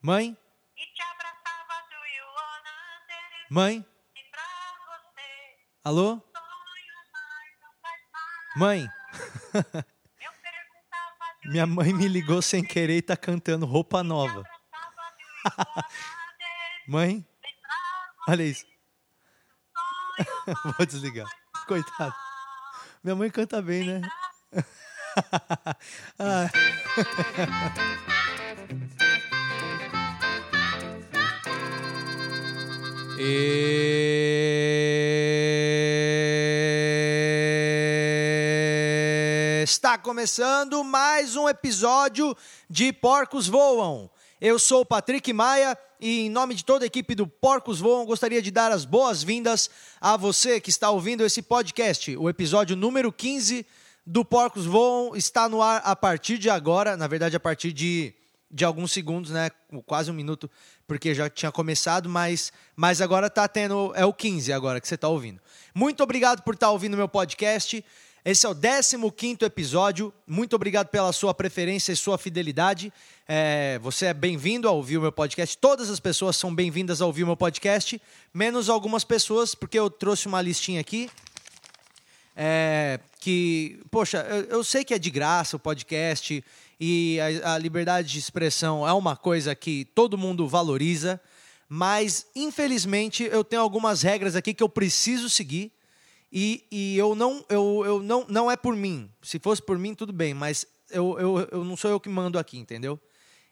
Mãe? Mãe? pra você. Alô? Mãe? Minha mãe me ligou sem querer e tá cantando roupa nova. Mãe? Olha isso. Vou desligar. Coitado. Minha mãe canta bem, né? Ah, Está começando mais um episódio de Porcos Voam. Eu sou o Patrick Maia e, em nome de toda a equipe do Porcos Voam, gostaria de dar as boas-vindas a você que está ouvindo esse podcast. O episódio número 15 do Porcos Voam está no ar a partir de agora, na verdade, a partir de, de alguns segundos, né? Quase um minuto, porque já tinha começado, mas, mas agora tá tendo. É o 15 agora que você está ouvindo. Muito obrigado por estar ouvindo meu podcast. Esse é o 15 episódio. Muito obrigado pela sua preferência e sua fidelidade. É, você é bem-vindo a ouvir o meu podcast. Todas as pessoas são bem-vindas a ouvir o meu podcast, menos algumas pessoas, porque eu trouxe uma listinha aqui. É, que, poxa, eu, eu sei que é de graça o podcast e a, a liberdade de expressão é uma coisa que todo mundo valoriza, mas infelizmente eu tenho algumas regras aqui que eu preciso seguir e, e eu não, eu, eu não, não é por mim. Se fosse por mim, tudo bem, mas eu, eu, eu não sou eu que mando aqui, entendeu?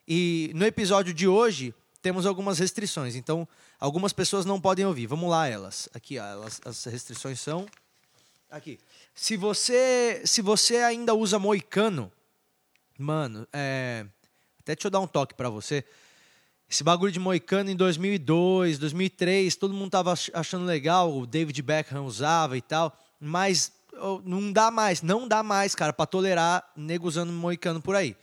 E no episódio de hoje temos algumas restrições, então algumas pessoas não podem ouvir. Vamos lá, elas. Aqui, ó, elas, as restrições são aqui. Se você, se você ainda usa moicano, mano, é, até deixa eu dar um toque pra você. Esse bagulho de moicano em 2002, 2003, todo mundo tava ach- achando legal, o David Beckham usava e tal, mas não dá mais, não dá mais, cara, pra tolerar nego usando moicano por aí.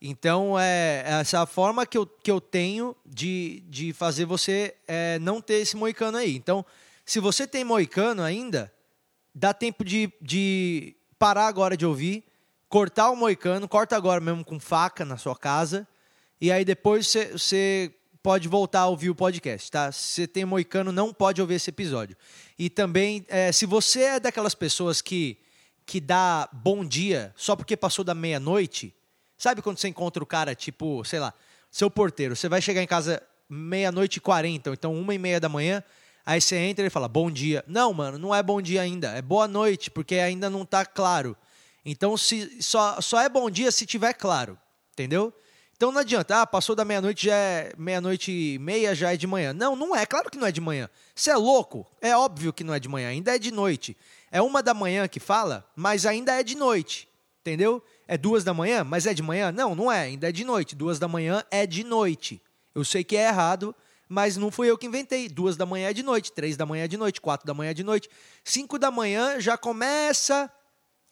Então, é essa é a forma que eu, que eu tenho de, de fazer você é, não ter esse moicano aí. Então, se você tem moicano ainda, dá tempo de, de parar agora de ouvir, cortar o moicano, corta agora mesmo com faca na sua casa, e aí depois você- pode voltar a ouvir o podcast, tá? Se você tem moicano, não pode ouvir esse episódio. E também, é, se você é daquelas pessoas que, que dá bom dia só porque passou da meia-noite, sabe quando você encontra o cara, tipo, sei lá, seu porteiro, você vai chegar em casa meia-noite e quarenta, ou então uma e meia da manhã, aí você entra e fala, bom dia. Não, mano, não é bom dia ainda, é boa noite, porque ainda não tá claro. Então, se, só, só é bom dia se tiver claro, entendeu? Então não adianta, ah, passou da meia-noite, já é meia-noite e meia, já é de manhã. Não, não é, claro que não é de manhã. Você é louco? É óbvio que não é de manhã, ainda é de noite. É uma da manhã que fala, mas ainda é de noite, entendeu? É duas da manhã, mas é de manhã? Não, não é, ainda é de noite. Duas da manhã é de noite. Eu sei que é errado, mas não fui eu que inventei. Duas da manhã é de noite, três da manhã é de noite, quatro da manhã é de noite. Cinco da manhã já começa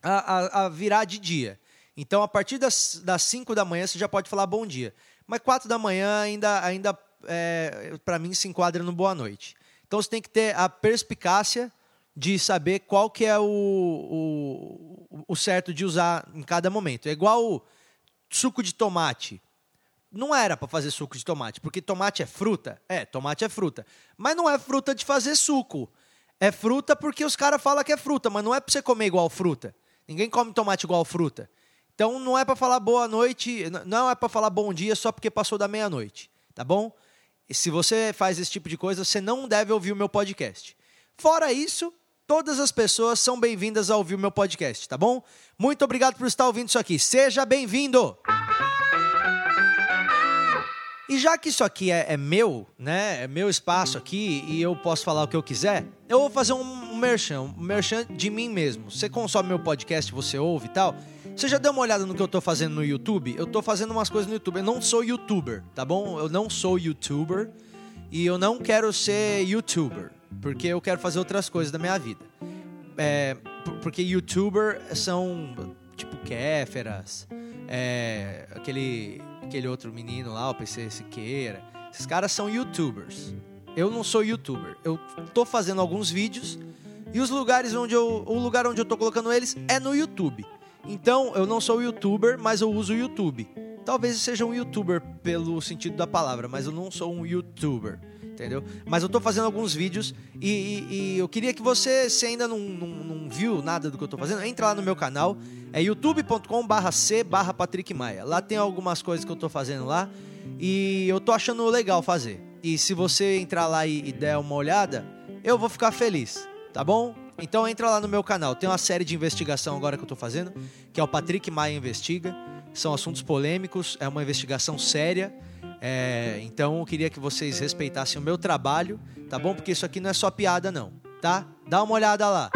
a, a- a virar de dia. Então, a partir das, das 5 da manhã, você já pode falar bom dia. Mas 4 da manhã ainda, ainda é, para mim, se enquadra no boa noite. Então, você tem que ter a perspicácia de saber qual que é o, o, o certo de usar em cada momento. É igual suco de tomate. Não era para fazer suco de tomate, porque tomate é fruta. É, tomate é fruta. Mas não é fruta de fazer suco. É fruta porque os caras falam que é fruta, mas não é para você comer igual fruta. Ninguém come tomate igual fruta. Então não é para falar boa noite, não é para falar bom dia só porque passou da meia-noite, tá bom? E se você faz esse tipo de coisa, você não deve ouvir o meu podcast. Fora isso, todas as pessoas são bem-vindas a ouvir o meu podcast, tá bom? Muito obrigado por estar ouvindo isso aqui. Seja bem-vindo! E já que isso aqui é, é meu, né? É meu espaço aqui e eu posso falar o que eu quiser, eu vou fazer um merchan, um merchan de mim mesmo. Você consome meu podcast, você ouve e tal. Você já deu uma olhada no que eu tô fazendo no YouTube? Eu tô fazendo umas coisas no YouTube. Eu não sou youtuber, tá bom? Eu não sou youtuber e eu não quero ser youtuber, porque eu quero fazer outras coisas da minha vida. É, por- porque youtuber são tipo Kéferas, é, aquele, aquele outro menino lá, o PC Siqueira. Esses caras são youtubers. Eu não sou youtuber. Eu tô fazendo alguns vídeos e os lugares onde eu, o lugar onde eu tô colocando eles é no YouTube. Então eu não sou youtuber, mas eu uso o YouTube. Talvez eu seja um youtuber pelo sentido da palavra, mas eu não sou um youtuber, entendeu? Mas eu tô fazendo alguns vídeos e, e- e eu queria que você, se ainda não, não, não viu nada do que eu tô fazendo, entra lá no meu canal, é youtube.com barra c barra Patrick Maia. Lá tem algumas coisas que eu tô fazendo lá e eu tô achando legal fazer. E se você entrar lá e, e der uma olhada, eu vou ficar feliz, tá bom? Então entra lá no meu canal. Tem uma série de investigação agora que eu tô fazendo, que é o Patrick Maia Investiga. São assuntos polêmicos, é uma investigação séria. É, então eu queria que vocês respeitassem o meu trabalho, tá bom? Porque isso aqui não é só piada, não, tá? Dá uma olhada lá.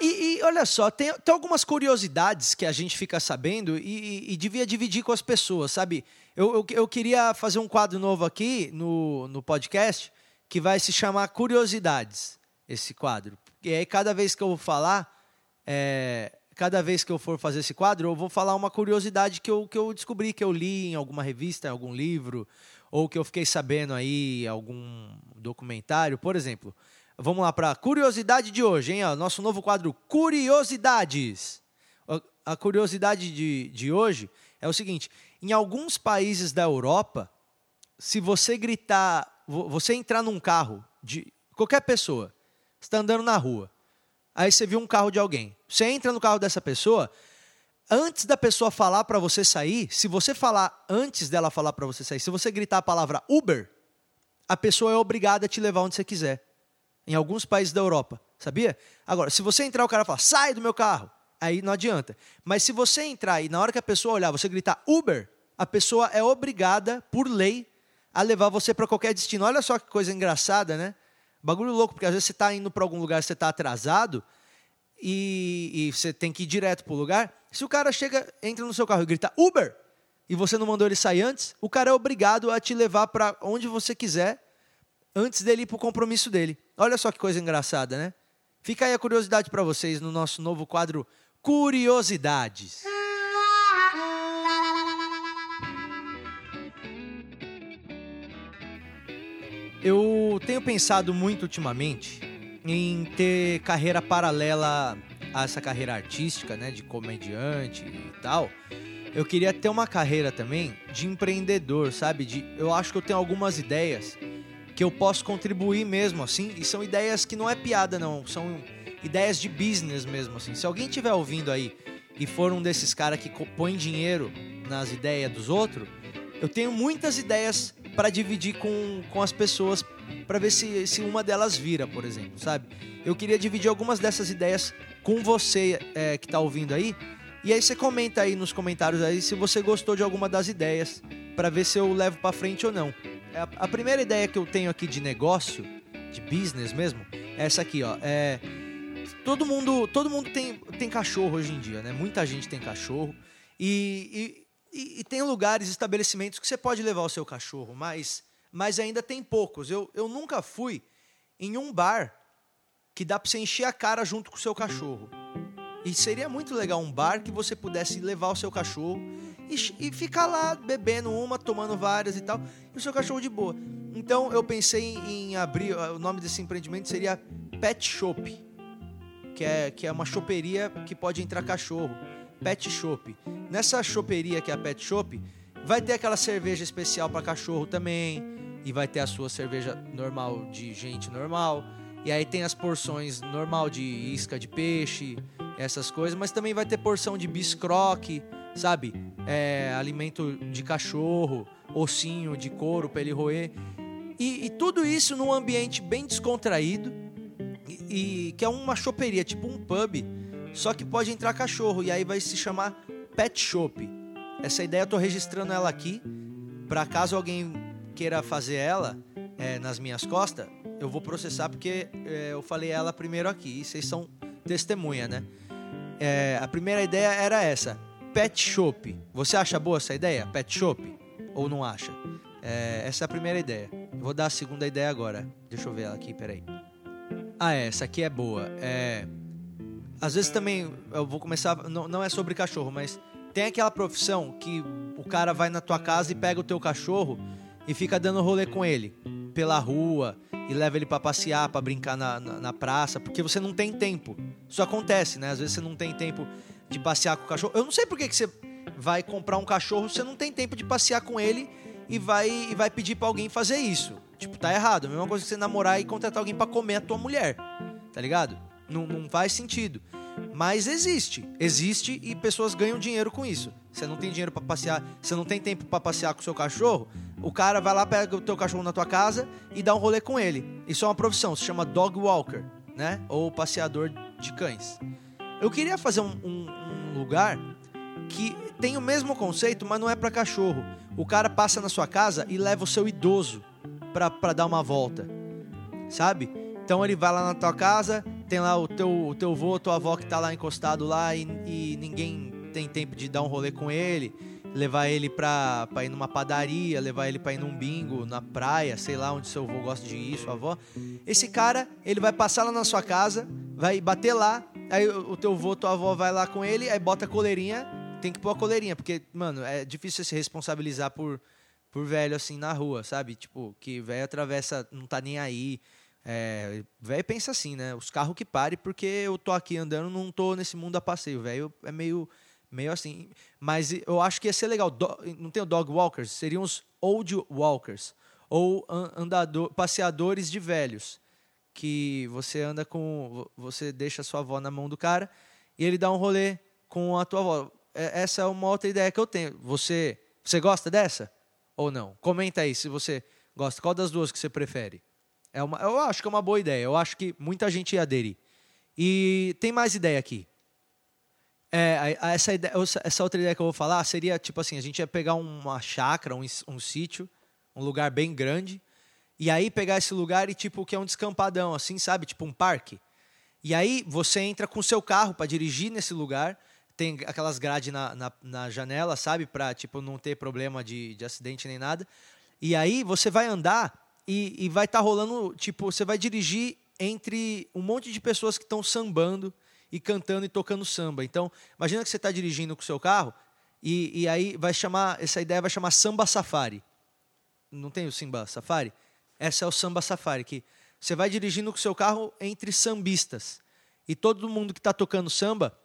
E, e olha só, tem, tem algumas curiosidades que a gente fica sabendo e, e- e devia dividir com as pessoas, sabe? Eu, eu, eu queria fazer um quadro novo aqui no, no podcast que vai se chamar Curiosidades, esse quadro. E aí, cada vez que eu vou falar, é, cada vez que eu for fazer esse quadro, eu vou falar uma curiosidade que eu, que eu descobri, que eu li em alguma revista, em algum livro, ou que eu fiquei sabendo aí algum documentário. Por exemplo, vamos lá para a curiosidade de hoje, hein? ó, nosso novo quadro Curiosidades. A- curiosidade de, de hoje é o seguinte: em alguns países da Europa, se você gritar, você entrar num carro de qualquer pessoa, está andando na rua, aí você viu um carro de alguém, você entra no carro dessa pessoa, antes da pessoa falar para você sair, se você falar antes dela falar para você sair, se você gritar a palavra Uber, a pessoa é obrigada a te levar onde você quiser. Em alguns países da Europa, sabia? Agora, se você entrar, o cara fala, sai do meu carro. Aí não adianta. Mas se você entrar e na hora que a pessoa olhar, você gritar Uber, a pessoa é obrigada, por lei, a levar você para qualquer destino. Olha só que coisa engraçada, né? Bagulho louco, porque às vezes você está indo para algum lugar, você está atrasado e, e você tem que ir direto pro lugar. Se o cara chega, entra no seu carro e grita Uber, e você não mandou ele sair antes, o cara é obrigado a te levar para onde você quiser antes dele ir pro compromisso dele. Olha só que coisa engraçada, né? Fica aí a curiosidade para vocês no nosso novo quadro Curiosidades. Eu tenho pensado muito ultimamente em ter carreira paralela a essa carreira artística, né, de comediante e tal. Eu queria ter uma carreira também de empreendedor, sabe? De, eu acho que eu tenho algumas ideias que eu posso contribuir mesmo, assim, e são ideias que não é piada, não, são ideias de business mesmo, assim. Se alguém estiver ouvindo aí e for um desses caras que põe dinheiro nas ideias dos outros, eu tenho muitas ideias para dividir com, com as pessoas para ver se, se uma delas vira, por exemplo, sabe? Eu queria dividir algumas dessas ideias com você é, que tá ouvindo aí. E aí você comenta aí nos comentários aí se você gostou de alguma das ideias para ver se eu levo para frente ou não. É A, a primeira ideia que eu tenho aqui de negócio, de business mesmo, é essa aqui, ó. É, todo mundo, todo mundo tem, tem cachorro hoje em dia, né? Muita gente tem cachorro. E, e, e- e tem lugares, estabelecimentos que você pode levar o seu cachorro, mas, mas ainda tem poucos. Eu, eu nunca fui em um bar que dá pra você encher a cara junto com o seu cachorro. E seria muito legal um bar que você pudesse levar o seu cachorro e, e ficar lá bebendo uma, tomando várias e tal, e o seu cachorro de boa. Então eu pensei em, em abrir, o nome desse empreendimento seria Pet Shop que é, que é uma choperia que pode entrar cachorro. Pet Shop. Nessa choperia que é a Pet Shop, vai ter aquela cerveja especial para cachorro também. E vai ter a sua cerveja normal de gente normal. E aí tem as porções normal de isca de peixe, essas coisas. Mas também vai ter porção de biscroque, sabe? É, alimento de cachorro, ossinho de couro pra ele roer. E, e tudo isso num ambiente bem descontraído e, e que é uma choperia, tipo um pub, só que pode entrar cachorro e aí vai se chamar Pet Shop. Essa ideia eu tô registrando ela aqui, para caso alguém queira fazer ela é, nas minhas costas, eu vou processar porque é, eu falei ela primeiro aqui e vocês são testemunha, né? É, a primeira ideia era essa, Pet Shop. Você acha boa essa ideia, Pet Shop? Ou não acha? É, essa é a primeira ideia. Vou dar a segunda ideia agora. Deixa eu ver ela aqui, peraí. Ah, é, essa aqui é boa. É, às vezes também eu vou começar. Não, não é sobre cachorro, mas tem aquela profissão que o cara vai na tua casa e pega o teu cachorro e fica dando rolê com ele pela rua e leva ele pra passear, pra brincar na, na, na praça, porque você não tem tempo. Isso acontece, né? Às vezes você não tem tempo de passear com o cachorro. Eu não sei por que, que você vai comprar um cachorro, você não tem tempo de passear com ele e vai, e vai pedir pra alguém fazer isso. Tipo, tá errado. A mesma coisa que você namorar e contratar alguém pra comer a tua mulher. Tá ligado? Não, não faz sentido. Mas existe. Existe e pessoas ganham dinheiro com isso. Você não tem dinheiro pra passear, você não tem tempo pra passear com o seu cachorro, o cara vai lá, pega o teu cachorro na tua casa e dá um rolê com ele. Isso é uma profissão, se chama dog walker, né? Ou passeador de cães. Eu queria fazer um, um- um lugar que tem o mesmo conceito, mas não é pra cachorro. O cara passa na sua casa e leva o seu idoso pra dar uma volta, sabe? Então ele vai lá na tua casa, tem lá o teu, o teu vô, tua avó que tá lá encostado lá e, e ninguém tem tempo de dar um rolê com ele, levar ele pra, pra ir numa padaria, levar ele pra ir num bingo, na praia, sei lá onde seu vô gosta de ir, sua avó. Esse cara, ele vai passar lá na sua casa, vai bater lá, aí o teu vô, tua avó vai lá com ele, aí bota a coleirinha, tem que pôr a coleirinha, porque, mano, é difícil se responsabilizar por, por velho assim na rua, sabe? Tipo, que velho atravessa, não tá nem aí. É, velho pensa assim, né? Os carros que parem, porque eu tô aqui andando, não tô nesse mundo a passeio. Velho é meio, meio assim. Mas eu acho que ia ser legal. Do- não tem o dog walkers? Seriam os old walkers. Ou an- andador, passeadores de velhos. Que você anda com. Você deixa a sua avó na mão do cara e ele dá um rolê com a tua avó. É- Essa é uma outra ideia que eu tenho. Você, você gosta dessa? Ou não? Comenta aí se você gosta. Qual das duas que você prefere? É uma, eu acho que é uma boa ideia. Eu acho que muita gente ia aderir. E tem mais ideia aqui. É, essa, ideia- essa- outra ideia que eu vou falar seria tipo assim: a gente ia pegar uma chácara, um, um sítio, um lugar bem grande, e aí pegar esse lugar e tipo que é um descampadão, assim, sabe? Tipo um parque. E aí você entra com o seu carro para dirigir nesse lugar. Tem aquelas grades na, na, na janela, sabe? Pra tipo, não ter problema de, de acidente nem nada. E aí você vai andar e, e vai estar rolando, tipo, você vai dirigir entre um monte de pessoas que estão sambando e cantando e tocando samba. Então, imagina que você está dirigindo com o seu carro e, e aí vai chamar, essa ideia vai chamar Samba Safari. Não tem o Simba Safari? Essa é o Samba Safari, que você vai dirigindo com o seu carro entre sambistas. E todo mundo que está tocando samba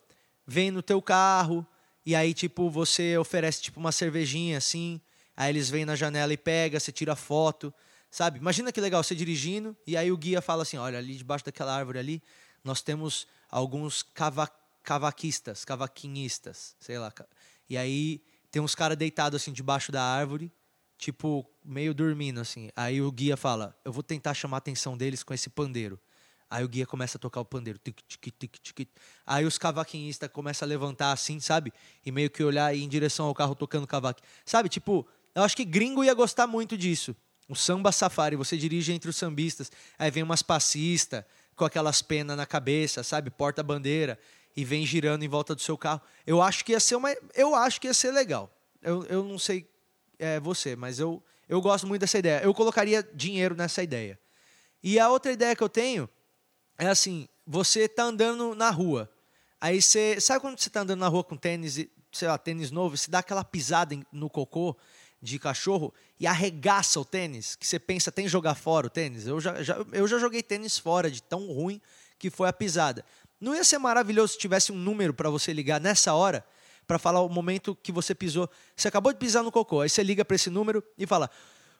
vem no teu carro, e aí, tipo, você oferece, tipo, uma cervejinha, assim, aí eles vêm na janela e pega, você tira foto, sabe? Imagina que legal, você dirigindo, e aí o guia fala assim, olha, ali debaixo daquela árvore ali, nós temos alguns cava cavaquistas, cavaquinhistas, sei lá. E aí tem uns caras deitados, assim, debaixo da árvore, tipo, meio dormindo, assim. Aí o guia fala, eu vou tentar chamar a atenção deles com esse pandeiro. Aí o guia começa a tocar o pandeiro. Tic, tic, tic, tic. Aí os cavaquinhistas começam a levantar assim, sabe? E meio que olhar em direção ao carro tocando cavaco. Sabe, tipo, eu acho que gringo ia gostar muito disso. O samba safari, você dirige entre os sambistas, aí vem umas passistas com aquelas penas na cabeça, sabe? Porta-bandeira e vem girando em volta do seu carro. Eu acho que ia ser uma, eu acho que ia ser legal. Eu, eu não sei é, você, mas eu, eu gosto muito dessa ideia. Eu colocaria dinheiro nessa ideia. E a outra ideia que eu tenho é assim, você tá andando na rua. Aí você, sabe quando você tá andando na rua com tênis, sei lá, tênis novo, você dá aquela pisada no cocô de cachorro e arregaça o tênis, que você pensa, tem que jogar fora o tênis? Eu já, já- eu já joguei tênis fora de tão ruim que foi a pisada. Não ia ser maravilhoso se tivesse um número para você ligar nessa hora para falar o momento que você pisou. Você acabou de pisar no cocô, aí você liga para esse número e fala: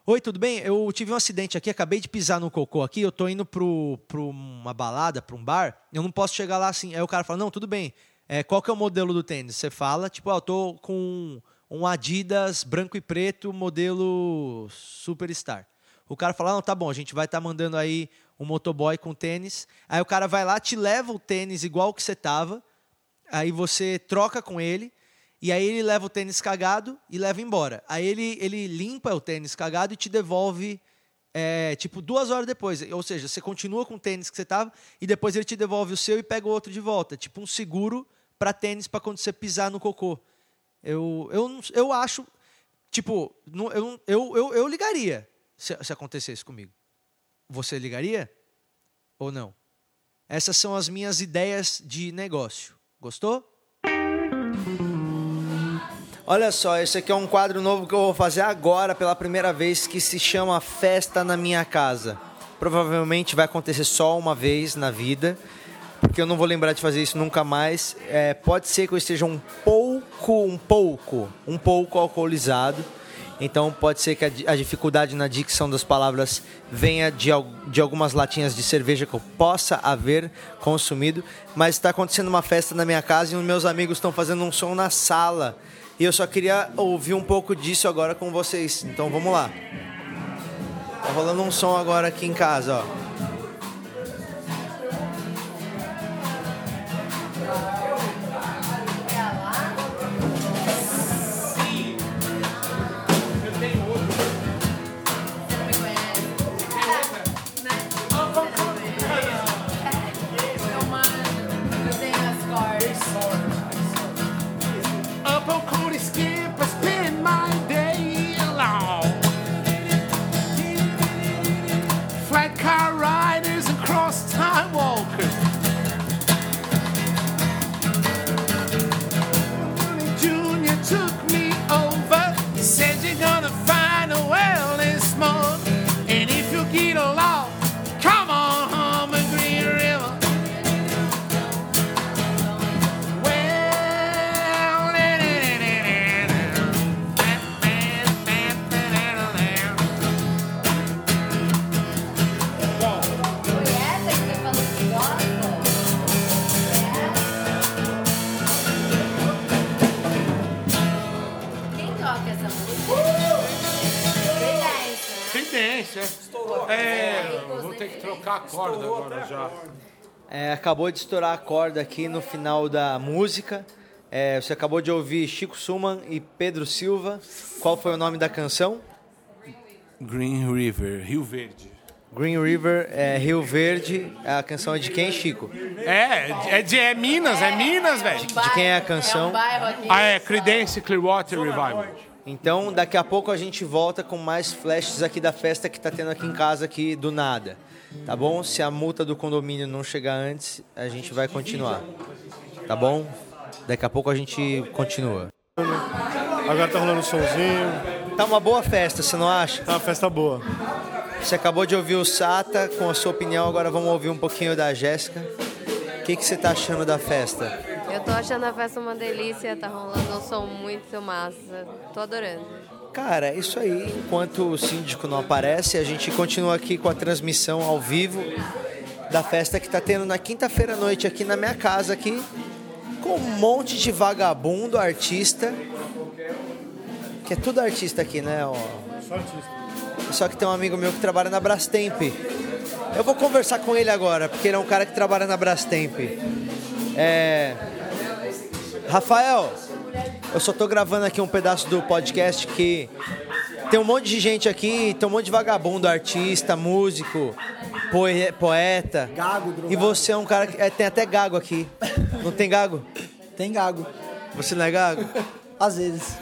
Oi, tudo bem? Eu tive um acidente aqui, acabei de pisar no cocô aqui, eu tô indo pro uma balada, para um bar, eu não posso chegar lá assim. Aí o cara fala, não, tudo bem, é, qual que é o modelo do tênis? Você fala, tipo, ah, eu tô com um Adidas branco e preto, modelo Superstar. O cara fala, não, tá bom, a gente vai estar mandando aí um motoboy com tênis. Aí o cara vai lá, te leva o tênis igual que você tava, aí você troca com ele, e aí ele leva o tênis cagado e leva embora. Aí ele, ele limpa o tênis cagado e te devolve, é, tipo, duas horas depois. Ou seja, você continua com o tênis que você tava e depois ele te devolve o seu e pega o outro de volta. Tipo um seguro para tênis para quando você pisar no cocô. Eu, eu, eu acho, tipo, eu, eu, eu, eu ligaria se, se acontecesse comigo. Você ligaria ou não? Essas são as minhas ideias de negócio. Gostou? Olha só, esse aqui é um quadro novo que eu vou fazer agora pela primeira vez que se chama Festa na Minha Casa. Provavelmente vai acontecer só uma vez na vida, porque eu não vou lembrar de fazer isso nunca mais. É, pode ser que eu esteja um pouco pouco, um pouco, um pouco alcoolizado. Então pode ser que a, a dificuldade na dicção das palavras venha de, de algumas latinhas de cerveja que eu possa haver consumido. Mas está acontecendo uma festa na minha casa e os meus amigos estão fazendo um som na sala. E eu só queria ouvir um pouco disso agora com vocês. Então vamos lá. Tá rolando um som agora aqui em casa, ó. A corda agora já. É, acabou de estourar a corda aqui no final da música. É, você acabou de ouvir Chico Suman e Pedro Silva. Qual foi o nome da canção? Green River, Rio Verde. Green River, é, Rio Verde. A canção é de quem, Chico? É, é de é Minas, é Minas, velho. De quem é a canção? É. Ah, é Creedence Clearwater Revival. Então, daqui a pouco a gente volta com mais flashes aqui da festa que tá tendo aqui em casa aqui do nada. Tá bom? Se a multa do condomínio não chegar antes, a gente vai continuar. Tá bom? Daqui a pouco a gente continua. Agora tá rolando um somzinho, Tá uma boa festa, você não acha? tá uma festa boa. Você acabou de ouvir o Sata com a sua opinião, agora vamos ouvir um pouquinho da Jéssica. O que, que você tá achando da festa? Eu tô achando a festa uma delícia, tá rolando um som muito massa. Tô adorando. Cara, é isso aí. Enquanto o síndico não aparece, a gente continua aqui com a transmissão ao vivo da festa que tá tendo na quinta-feira à noite aqui na minha casa aqui, com um monte de vagabundo artista. Que é tudo artista aqui, né? ó. Só artista. Só que tem um amigo meu que trabalha na Brastemp. Eu vou conversar com ele agora, porque ele é um cara que trabalha na Brastemp. É... Rafael, eu só tô gravando aqui um pedaço do podcast que tem um monte de gente aqui, tem um monte de vagabundo, artista, músico, poe- poeta. Gago, drogado. E você é um cara que. é, tem até gago aqui. Não tem gago? Tem gago, Você não é gago? às vezes.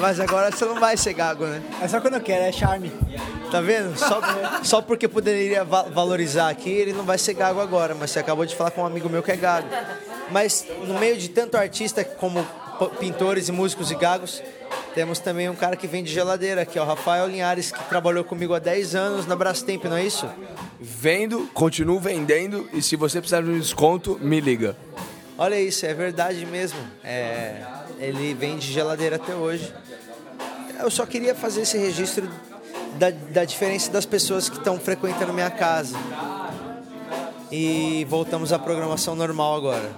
Mas agora você não vai ser gago, né? É só quando eu quero, é charme. Tá vendo? Só, só porque poderia va- valorizar aqui, ele não vai ser gago agora. Mas você acabou de falar com um amigo meu que é gago. Mas no meio de tanto artista como pintores e músicos e gagos, temos também um cara que vende geladeira, que é o Rafael Linhares, que trabalhou comigo há 10 anos na Brastemp, não é isso? Vendo, continuo vendendo e se você precisar de um desconto, me liga. Olha isso, é verdade mesmo. É, ele vende geladeira até hoje. Eu só queria fazer esse registro da, da diferença das pessoas que estão frequentando minha casa. E voltamos à programação normal agora.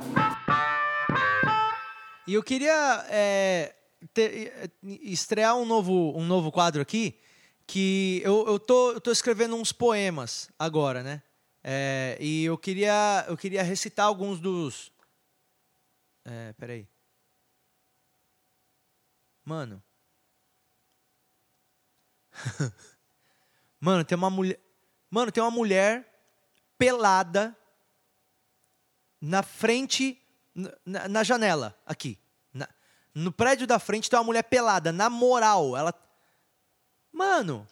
E eu queria é, ter- estrear um novo, um novo quadro aqui, que eu, eu, tô, eu tô escrevendo uns poemas agora, né? É, e eu queria, eu queria recitar alguns dos, é, peraí. Mano. Mano, tem uma mulher. Mano, tem uma mulher pelada na frente. Na, na janela, aqui. Na- no prédio da frente tem uma mulher pelada, na moral. Ela. Mano,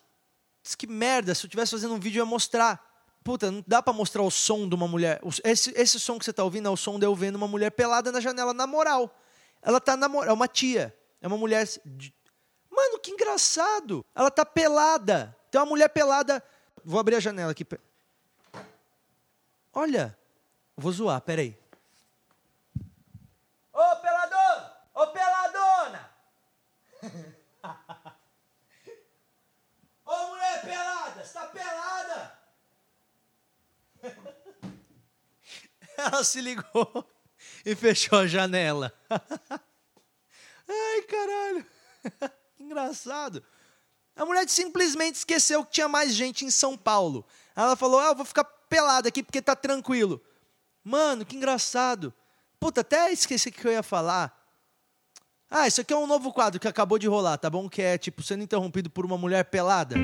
que merda. Se eu tivesse fazendo um vídeo, eu ia mostrar. Puta, não dá pra mostrar o som de uma mulher. Esse, esse som que você tá ouvindo é o som de eu vendo uma mulher pelada na janela, na moral. Ela tá na moral. É uma tia. É uma mulher. de- Mano, que engraçado. Ela tá pelada. Tem uma mulher pelada. Vou abrir a janela aqui. Olha, vou zoar, peraí. Ô pelador! Ô peladona! Ô mulher pelada, está pelada! Ela se ligou e fechou a janela. Ai, caralho. Engraçado. A mulher simplesmente esqueceu que tinha mais gente em São Paulo. Ela falou: Ah, eu vou ficar pelada aqui porque tá tranquilo. Mano, que engraçado. Puta, até esqueci o que eu ia falar. Ah, isso aqui é um novo quadro que acabou de rolar, tá bom? Que é tipo sendo interrompido por uma mulher pelada.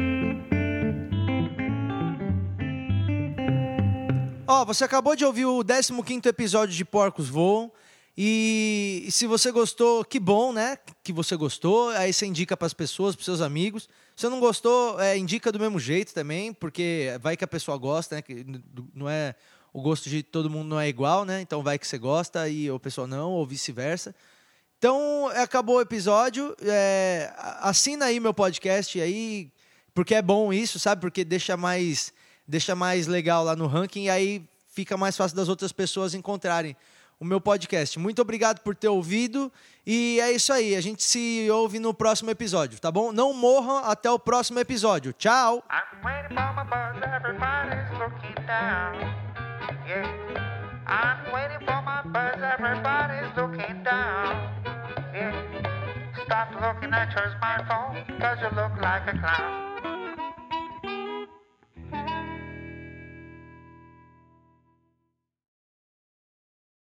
Ó, você acabou de ouvir o 15º episódio de Porcos Voam. E, e se você gostou, que bom, né? Que você gostou. Aí você indica para as pessoas, para seus amigos. Se não gostou, é, indica do mesmo jeito também, porque vai que a pessoa gosta, né? Que não é o gosto de todo mundo não é igual, né? Então vai que você gosta e a pessoa não, ou vice-versa. Então, acabou o episódio. É, assina aí meu podcast aí, porque é bom isso, sabe? Porque deixa mais, deixa mais legal lá no ranking e aí fica mais fácil das outras pessoas encontrarem o meu podcast. Muito obrigado por ter ouvido e é isso aí. A gente se ouve no próximo episódio, tá bom? Não morram até o próximo episódio. Tchau! Stop looking at your smartphone, cause you look like a clown.